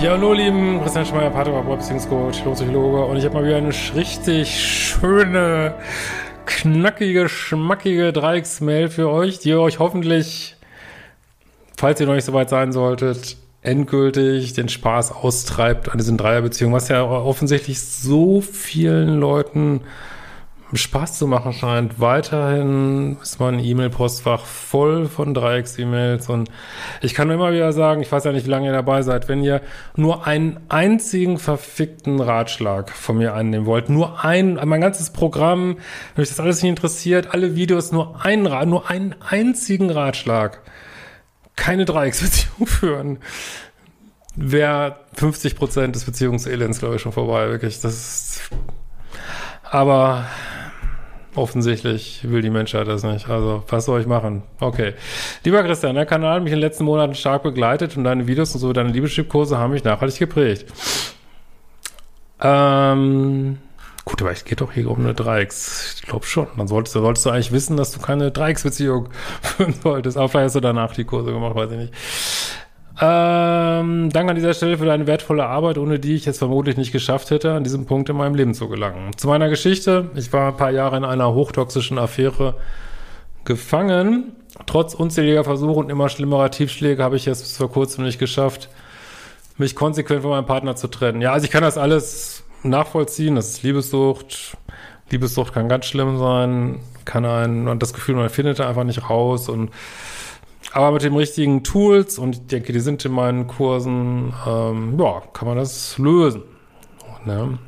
Ja, hallo lieben, Christian Schmeier, Pateraport, Beziehungscoach, Psychologe und ich habe mal wieder eine richtig schöne, knackige, schmackige Dreiecksmail für euch, die euch hoffentlich, falls ihr noch nicht so weit sein solltet, endgültig den Spaß austreibt an diesen Dreierbeziehungen, was ja offensichtlich so vielen Leuten Spaß zu machen scheint. Weiterhin ist mein E-Mail-Postfach voll von Dreiecks-E-Mails und ich kann nur immer wieder sagen, ich weiß ja nicht, wie lange ihr dabei seid, wenn ihr nur einen einzigen verfickten Ratschlag von mir annehmen wollt, nur ein, mein ganzes Programm, wenn euch das alles nicht interessiert, alle Videos, nur einen, nur einen einzigen Ratschlag, keine Dreiecksbeziehung führen, wäre 50 Prozent des Beziehungselends, glaube ich, schon vorbei, wirklich. Das ist, aber Offensichtlich will die Menschheit das nicht. Also, was soll ich machen? Okay. Lieber Christian, der Kanal hat mich in den letzten Monaten stark begleitet und deine Videos und so, deine Liebeschip-Kurse haben mich nachhaltig geprägt. Ähm, gut, aber es geht doch hier um eine Dreiecks. Ich glaube schon. Dann solltest, solltest du eigentlich wissen, dass du keine Dreiecksbeziehung führen solltest. Aber vielleicht hast du danach die Kurse gemacht, weiß ich nicht. Ähm, danke an dieser Stelle für deine wertvolle Arbeit, ohne die ich es vermutlich nicht geschafft hätte, an diesem Punkt in meinem Leben zu gelangen. Zu meiner Geschichte. Ich war ein paar Jahre in einer hochtoxischen Affäre gefangen. Trotz unzähliger Versuche und immer schlimmerer Tiefschläge habe ich es bis vor kurzem nicht geschafft, mich konsequent von meinem Partner zu trennen. Ja, also ich kann das alles nachvollziehen. Das ist Liebessucht. Liebessucht kann ganz schlimm sein, kann ein, und das Gefühl, man findet einfach nicht raus und aber mit den richtigen Tools, und ich denke, die sind in meinen Kursen, ähm, ja, kann man das lösen. Ne?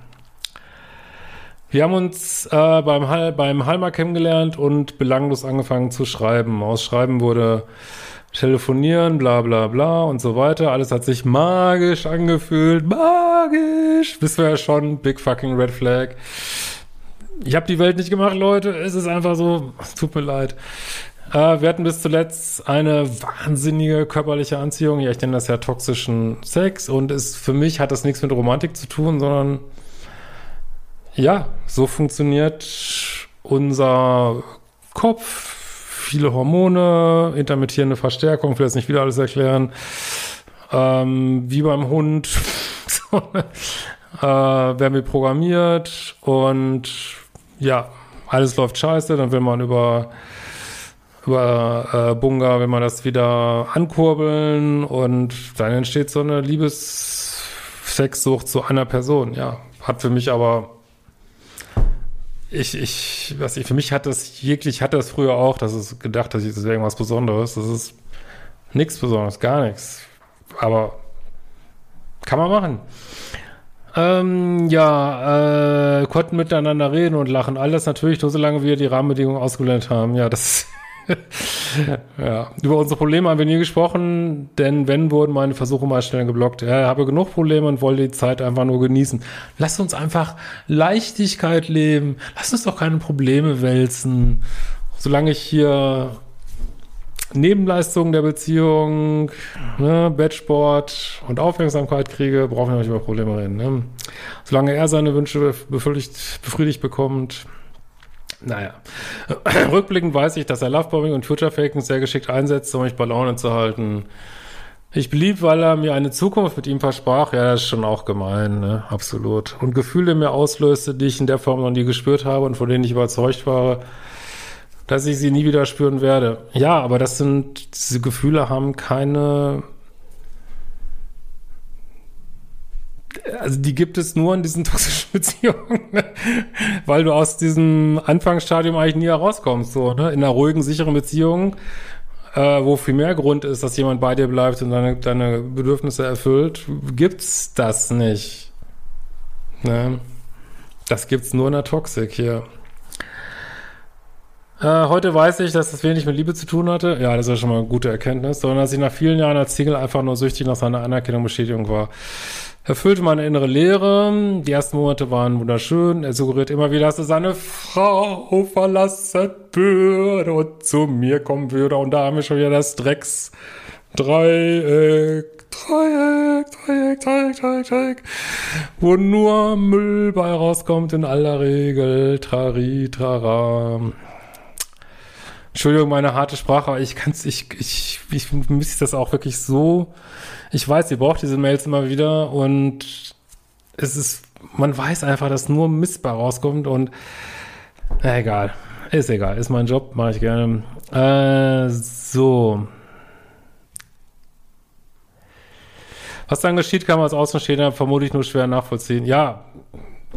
Wir haben uns äh, beim, Hall, beim Halmer kennengelernt und belanglos angefangen zu schreiben. Aus Schreiben wurde telefonieren, bla bla bla und so weiter. Alles hat sich magisch angefühlt. Magisch! Wissen wir ja schon, big fucking red flag. Ich habe die Welt nicht gemacht, Leute. Es ist einfach so, es tut mir leid. Äh, wir hatten bis zuletzt eine wahnsinnige körperliche Anziehung. Ja, ich nenne das ja toxischen Sex. Und es, für mich hat das nichts mit Romantik zu tun, sondern ja, so funktioniert unser Kopf. Viele Hormone, intermittierende Verstärkung, ich will jetzt nicht wieder alles erklären. Ähm, wie beim Hund. äh, werden wir programmiert und ja, alles läuft scheiße, dann will man über über äh, Bunga, wenn man das wieder ankurbeln und dann entsteht so eine Liebessexsucht zu einer Person. Ja, hat für mich aber ich, ich, was ich, für mich hat das jeglich, hatte das früher auch, dass es gedacht, dass ich, das irgendwas Besonderes. Das ist nichts Besonderes, gar nichts. Aber kann man machen. Ähm, ja, äh, konnten miteinander reden und lachen. Alles natürlich nur so lange, wir die Rahmenbedingungen ausgeblendet haben. Ja, das ja, über unsere Probleme haben wir nie gesprochen, denn wenn wurden meine Versuche mal schnell geblockt. Ich habe genug Probleme und wollte die Zeit einfach nur genießen. Lass uns einfach Leichtigkeit leben. Lass uns doch keine Probleme wälzen. Solange ich hier Nebenleistungen der Beziehung, ne, Bettsport und Aufmerksamkeit kriege, brauchen wir nicht über Probleme reden. Ne? Solange er seine Wünsche befriedigt, befriedigt bekommt, naja. Rückblickend weiß ich, dass er Lovebombing und Future Faking sehr geschickt einsetzt, um mich bei Laune zu halten. Ich blieb, weil er mir eine Zukunft mit ihm versprach. Ja, das ist schon auch gemein, ne? Absolut. Und Gefühle mir auslöste, die ich in der Form noch nie gespürt habe und von denen ich überzeugt war, dass ich sie nie wieder spüren werde. Ja, aber das sind, diese Gefühle haben keine also die gibt es nur in diesen toxischen Beziehungen, ne? weil du aus diesem Anfangsstadium eigentlich nie herauskommst. So, ne? In einer ruhigen, sicheren Beziehung, äh, wo viel mehr Grund ist, dass jemand bei dir bleibt und deine, deine Bedürfnisse erfüllt, gibt's das nicht. Ne? Das gibt's nur in der Toxik hier. Äh, heute weiß ich, dass das wenig mit Liebe zu tun hatte. Ja, das ist ja schon mal eine gute Erkenntnis, sondern dass ich nach vielen Jahren als Single einfach nur süchtig nach seiner Anerkennung Bestätigung war erfüllte meine innere Leere. Die ersten Monate waren wunderschön. Er suggeriert immer wieder, dass er seine Frau verlassen würde und zu mir kommen würde. Und da haben wir schon wieder das Drecks Dreieck, Dreieck, Dreieck, Dreieck, Dreieck, Dreieck, wo nur Müll bei rauskommt in aller Regel. Trari, trara. Entschuldigung, meine harte Sprache, aber ich kann's, ich, ich, ich vermisse das auch wirklich so. Ich weiß, ihr braucht diese Mails immer wieder und es ist, man weiß einfach, dass nur Missbar rauskommt und na, egal. Ist egal, ist mein Job, mache ich gerne. Äh, so. Was dann geschieht, kann man als Außenstehender vermutlich nur schwer nachvollziehen. Ja,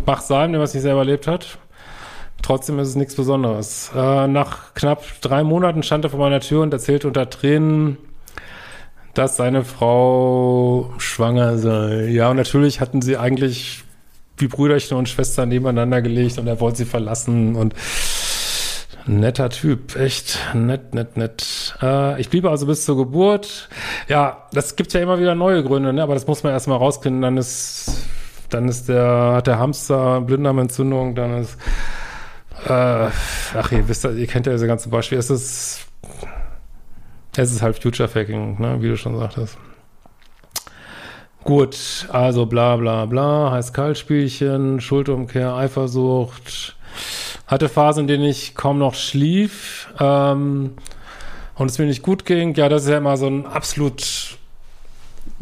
mach sein, wenn man es nicht selber erlebt hat. Trotzdem ist es nichts Besonderes. Äh, nach knapp drei Monaten stand er vor meiner Tür und erzählte unter Tränen, dass seine Frau schwanger sei. Ja, und natürlich hatten sie eigentlich wie Brüderchen und Schwestern nebeneinander gelegt und er wollte sie verlassen und Netter Typ, echt nett, nett, nett. Äh, ich bliebe also bis zur Geburt. Ja, das gibt ja immer wieder neue Gründe, ne? aber das muss man erstmal rauskriegen. Dann ist, dann ist der, hat der Hamster Blinddarmentzündung, dann ist, äh, ach, ihr wisst, ihr kennt ja diese ganzen Beispiele. Es ist, es ist halt Future Faking, ne? wie du schon sagtest. Gut, also bla bla bla, Heiß-Kalt-Spielchen, Schuldumkehr, Eifersucht, hatte Phasen, in denen ich kaum noch schlief ähm, und es mir nicht gut ging. Ja, das ist ja immer so ein absolut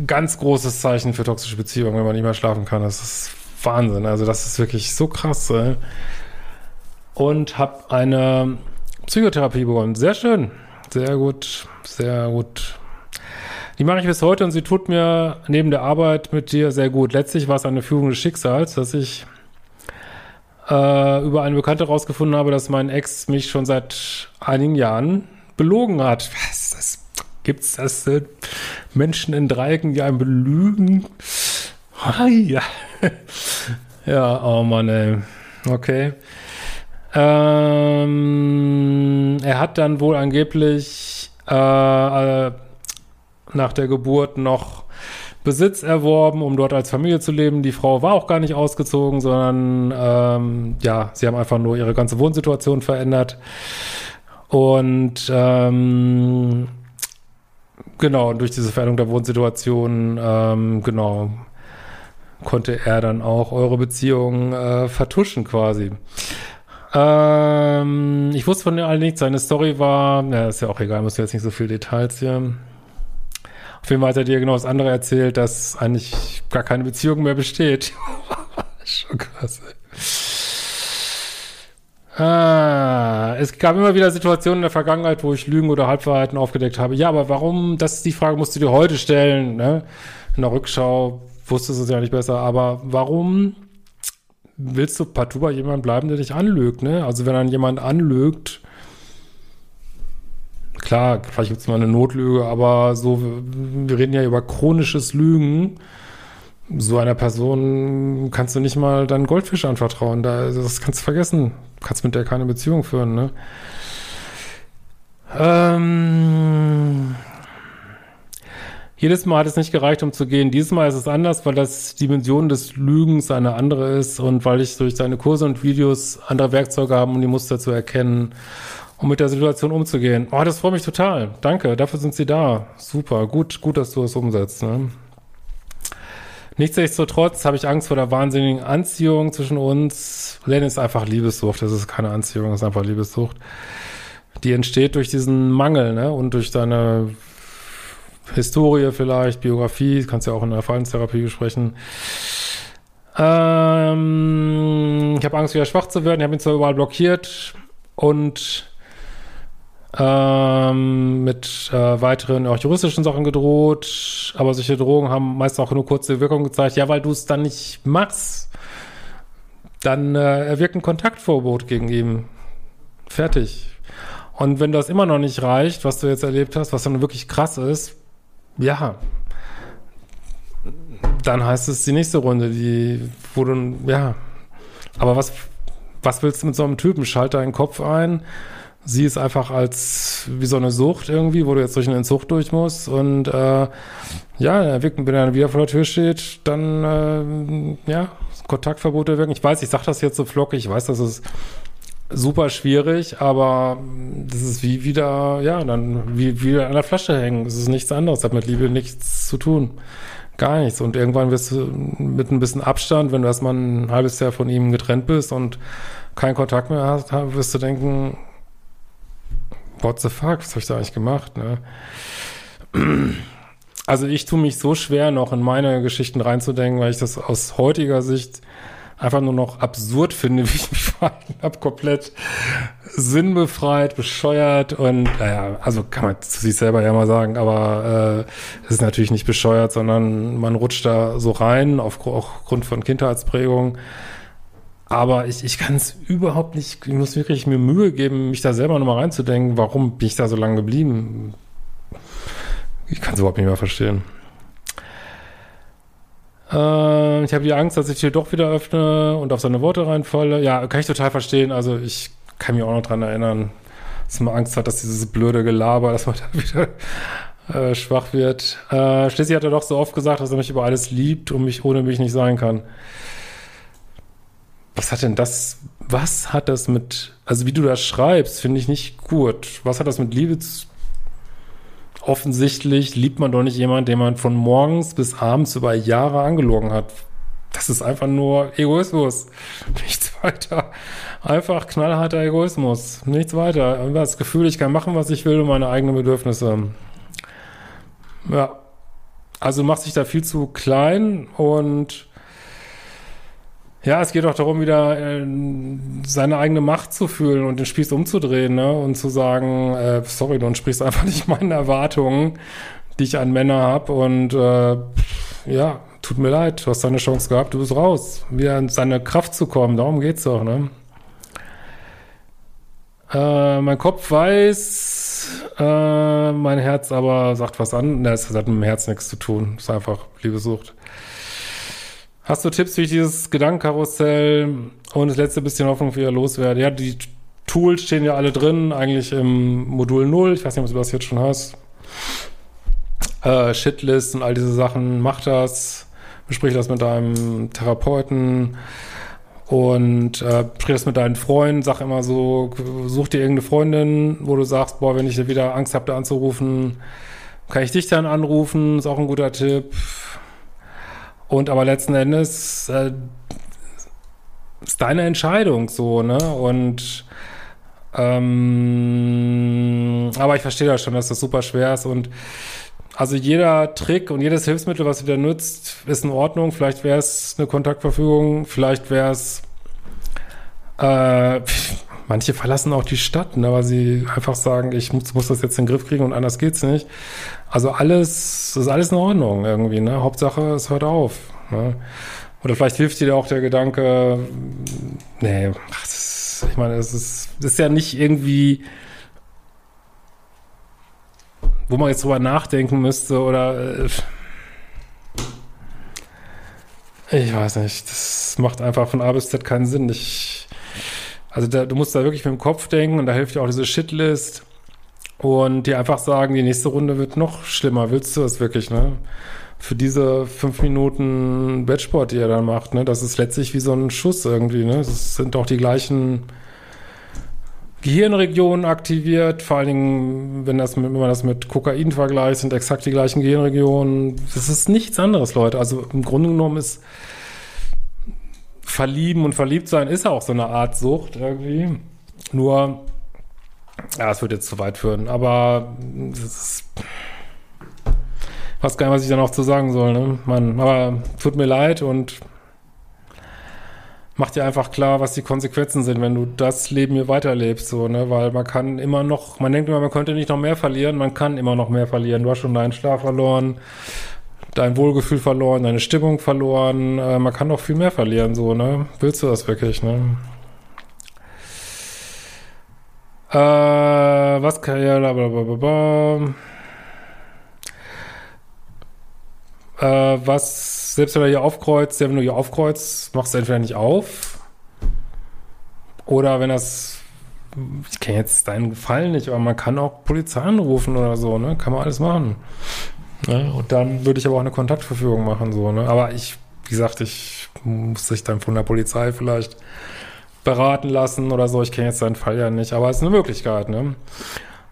ganz großes Zeichen für toxische Beziehungen, wenn man nicht mehr schlafen kann. Das ist Wahnsinn. Also das ist wirklich so krass. Ey. Und habe eine Psychotherapie begonnen. Sehr schön. Sehr gut. Sehr gut. Die mache ich bis heute und sie tut mir neben der Arbeit mit dir sehr gut. Letztlich war es eine Führung des Schicksals, dass ich äh, über eine Bekannte rausgefunden habe, dass mein Ex mich schon seit einigen Jahren belogen hat. Was das? Gibt's das? Äh, Menschen in Dreiecken, die einen belügen? Oh, ja. ja, oh Mann, ey. Okay. Ähm, er hat dann wohl angeblich äh, äh, nach der Geburt noch Besitz erworben, um dort als Familie zu leben. Die Frau war auch gar nicht ausgezogen, sondern ähm, ja, sie haben einfach nur ihre ganze Wohnsituation verändert. Und ähm, genau, durch diese Veränderung der Wohnsituation, ähm, genau, konnte er dann auch eure Beziehung äh, vertuschen quasi. Ähm, ich wusste von allen nichts. Seine Story war, ja, ist ja auch egal, muss jetzt nicht so viel Details hier. Auf jeden Fall hat er dir genau das andere erzählt, dass eigentlich gar keine Beziehung mehr besteht. Schon krass, ey. Ah, es gab immer wieder Situationen in der Vergangenheit, wo ich Lügen oder Halbwahrheiten aufgedeckt habe. Ja, aber warum? Das ist die Frage, musst du dir heute stellen. Ne? In der Rückschau wusstest du es ja nicht besser. Aber warum willst du partout bei jemandem bleiben, der dich anlügt? Ne? Also wenn dann jemand anlügt, klar, vielleicht gibt es mal eine Notlüge, aber so, wir reden ja über chronisches Lügen. So einer Person kannst du nicht mal deinen Goldfisch anvertrauen. Da, das kannst du vergessen. Du kannst mit der keine Beziehung führen, ne? Ähm, jedes Mal hat es nicht gereicht, um zu gehen. Dieses Mal ist es anders, weil das Dimension des Lügens eine andere ist und weil ich durch seine Kurse und Videos andere Werkzeuge habe, um die Muster zu erkennen um mit der Situation umzugehen. Oh, das freut mich total. Danke, dafür sind Sie da. Super, gut, gut, dass du es umsetzt. Ne? Nichtsdestotrotz habe ich Angst vor der wahnsinnigen Anziehung zwischen uns. Len ist einfach Liebessucht, das ist keine Anziehung, das ist einfach Liebessucht. Die entsteht durch diesen Mangel ne? und durch deine Historie vielleicht, Biografie, kannst ja auch in der Verhaltenstherapie besprechen. Ähm, ich habe Angst, wieder schwach zu werden. Ich habe ihn zwar überall blockiert und ähm, mit äh, weiteren auch juristischen Sachen gedroht, aber solche Drohungen haben meist auch nur kurze Wirkung gezeigt. Ja, weil du es dann nicht machst, dann äh, erwirkt ein Kontaktverbot gegen ihn. Fertig. Und wenn das immer noch nicht reicht, was du jetzt erlebt hast, was dann wirklich krass ist, ja, dann heißt es die nächste Runde, die, wo du, ja, aber was, was willst du mit so einem Typen? Schalt deinen Kopf ein, sie ist einfach als wie so eine Sucht irgendwie, wo du jetzt durch eine Entzug durch musst und äh, ja, wenn er wieder vor der Tür steht, dann äh, ja, Kontaktverbote wirken. Ich weiß, ich sag das jetzt so flockig, ich weiß, das ist super schwierig, aber das ist wie wieder, ja, dann wie wieder an der Flasche hängen. Es ist nichts anderes, hat mit Liebe nichts zu tun. Gar nichts. Und irgendwann wirst du mit ein bisschen Abstand, wenn du erstmal ein halbes Jahr von ihm getrennt bist und keinen Kontakt mehr hast, wirst du denken, what the fuck, was habe ich da eigentlich gemacht, ne? Also ich tue mich so schwer, noch in meine Geschichten reinzudenken, weil ich das aus heutiger Sicht einfach nur noch absurd finde, wie ich mich verhalten habe, komplett sinnbefreit, bescheuert und naja, also kann man zu sich selber ja mal sagen, aber äh, es ist natürlich nicht bescheuert, sondern man rutscht da so rein, auf, aufgrund von Kindheitsprägung. Aber ich, ich kann es überhaupt nicht, ich muss wirklich mir Mühe geben, mich da selber nochmal reinzudenken, warum bin ich da so lange geblieben? Ich kann es überhaupt nicht mehr verstehen. Äh, ich habe die Angst, dass ich hier doch wieder öffne und auf seine Worte reinfalle. Ja, kann ich total verstehen. Also ich kann mich auch noch dran erinnern, dass man Angst hat, dass dieses blöde Gelaber, dass man da wieder äh, schwach wird. Äh, schließlich hat er doch so oft gesagt, dass er mich über alles liebt und mich ohne mich nicht sein kann. Was hat denn das, was hat das mit, also wie du das schreibst, finde ich nicht gut. Was hat das mit Liebe zu offensichtlich liebt man doch nicht jemanden, den man von morgens bis abends über Jahre angelogen hat. Das ist einfach nur Egoismus. Nichts weiter. Einfach knallharter Egoismus. Nichts weiter. Das Gefühl, ich kann machen, was ich will und meine eigenen Bedürfnisse. Ja. Also macht sich da viel zu klein und ja, es geht auch darum, wieder äh, seine eigene Macht zu fühlen und den Spieß umzudrehen, ne? Und zu sagen, äh, sorry, du entsprichst einfach nicht meinen Erwartungen, die ich an Männer habe. Und äh, ja, tut mir leid, du hast deine Chance gehabt, du bist raus. Wieder in seine Kraft zu kommen, darum geht's doch, ne? Äh, mein Kopf weiß, äh, mein Herz aber sagt was an. Ne, es hat mit dem Herz nichts zu tun. Es ist einfach Liebesucht. Hast du Tipps, wie ich dieses Gedankenkarussell und das letzte bisschen Hoffnung wieder loswerde? Ja, die Tools stehen ja alle drin, eigentlich im Modul 0. Ich weiß nicht, ob du das jetzt schon hast. Äh, Shitlist und all diese Sachen. Mach das. Besprich das mit deinem Therapeuten. Und äh, sprich das mit deinen Freunden. Sag immer so, such dir irgendeine Freundin, wo du sagst, boah, wenn ich wieder Angst habe, da anzurufen, kann ich dich dann anrufen. Ist auch ein guter Tipp und aber letzten Endes äh, ist deine Entscheidung so, ne? Und ähm, aber ich verstehe das schon, dass das super schwer ist und also jeder Trick und jedes Hilfsmittel, was du da nutzt, ist in Ordnung. Vielleicht wäre es eine Kontaktverfügung, vielleicht wäre es äh, manche verlassen auch die Stadt, ne, weil sie einfach sagen, ich muss, muss das jetzt in den Griff kriegen und anders geht's nicht. Also alles, ist alles in Ordnung irgendwie, ne? Hauptsache, es hört auf. Ne? Oder vielleicht hilft dir auch der Gedanke, nee, ach, das, ich meine, es ist, ist ja nicht irgendwie, wo man jetzt drüber nachdenken müsste oder äh, ich weiß nicht, das macht einfach von A bis Z keinen Sinn. Ich also da, du musst da wirklich mit dem Kopf denken und da hilft dir auch diese Shitlist und dir einfach sagen, die nächste Runde wird noch schlimmer. Willst du das wirklich, ne? Für diese fünf Minuten Bettsport, die er dann macht, ne? Das ist letztlich wie so ein Schuss irgendwie, ne? Das sind doch die gleichen Gehirnregionen aktiviert, vor allen Dingen, wenn, das mit, wenn man das mit Kokain vergleicht, sind exakt die gleichen Gehirnregionen. Das ist nichts anderes, Leute. Also im Grunde genommen ist verlieben und verliebt sein ist auch so eine Art Sucht irgendwie. Nur, ja, es wird jetzt zu weit führen, aber das ist, gar nicht, was ich da noch zu sagen soll, ne? Mann, aber tut mir leid und mach dir einfach klar, was die Konsequenzen sind, wenn du das Leben hier weiterlebst, so, ne? Weil man kann immer noch, man denkt immer, man könnte nicht noch mehr verlieren, man kann immer noch mehr verlieren. Du hast schon deinen Schlaf verloren, dein Wohlgefühl verloren, deine Stimmung verloren. Äh, man kann noch viel mehr verlieren, so, ne? Willst du das wirklich, ne? Äh, was kann ja, blablabla. Äh, was, selbst wenn er hier aufkreuzt, wenn du hier aufkreuzt, machst du entweder nicht auf. Oder wenn das, ich kenne jetzt deinen Gefallen nicht, aber man kann auch Polizei anrufen oder so, ne? Kann man alles machen. Ne? Und dann würde ich aber auch eine Kontaktverfügung machen, so, ne? Aber ich, wie gesagt, ich muss sich dann von der Polizei vielleicht beraten lassen oder so. Ich kenne jetzt seinen Fall ja nicht, aber es ist eine Möglichkeit, ne?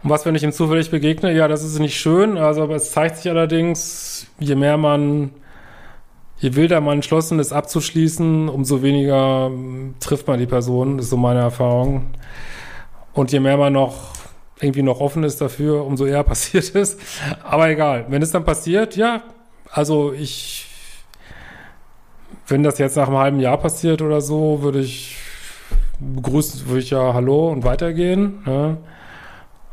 Und was, wenn ich ihm zufällig begegne? Ja, das ist nicht schön. Also, aber es zeigt sich allerdings, je mehr man, je wilder man entschlossen ist abzuschließen, umso weniger trifft man die Person, ist so meine Erfahrung. Und je mehr man noch irgendwie noch offen ist dafür, umso eher passiert ist. Aber egal, wenn es dann passiert, ja, also ich, wenn das jetzt nach einem halben Jahr passiert oder so, würde ich begrüßen, würde ich ja Hallo und weitergehen. Ne?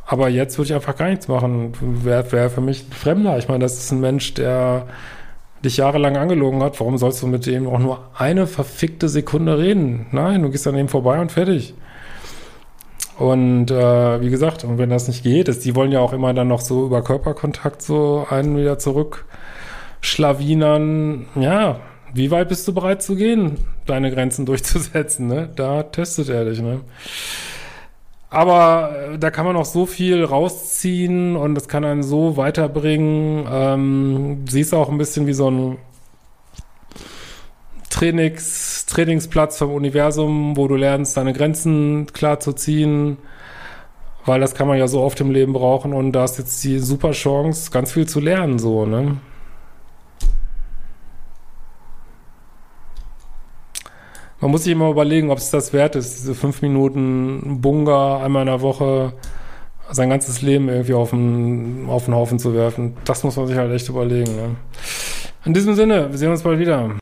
Aber jetzt würde ich einfach gar nichts machen. Wäre wär für mich ein Fremder. Ich meine, das ist ein Mensch, der dich jahrelang angelogen hat. Warum sollst du mit dem auch nur eine verfickte Sekunde reden? Nein, du gehst an ihm vorbei und fertig. Und äh, wie gesagt, und wenn das nicht geht, ist, die wollen ja auch immer dann noch so über Körperkontakt so einen wieder zurückschlawinern. Ja, wie weit bist du bereit zu gehen, deine Grenzen durchzusetzen? Ne? Da testet er dich. Ne? Aber äh, da kann man auch so viel rausziehen und das kann einen so weiterbringen. Ähm, siehst auch ein bisschen wie so ein Trainings, Trainingsplatz vom Universum, wo du lernst, deine Grenzen klar zu ziehen, weil das kann man ja so oft im Leben brauchen und da ist jetzt die super Chance, ganz viel zu lernen, so, ne? Man muss sich immer überlegen, ob es das wert ist, diese fünf Minuten Bunga einmal in der Woche sein ganzes Leben irgendwie auf den, auf den Haufen zu werfen. Das muss man sich halt echt überlegen. Ne? In diesem Sinne, wir sehen uns bald wieder.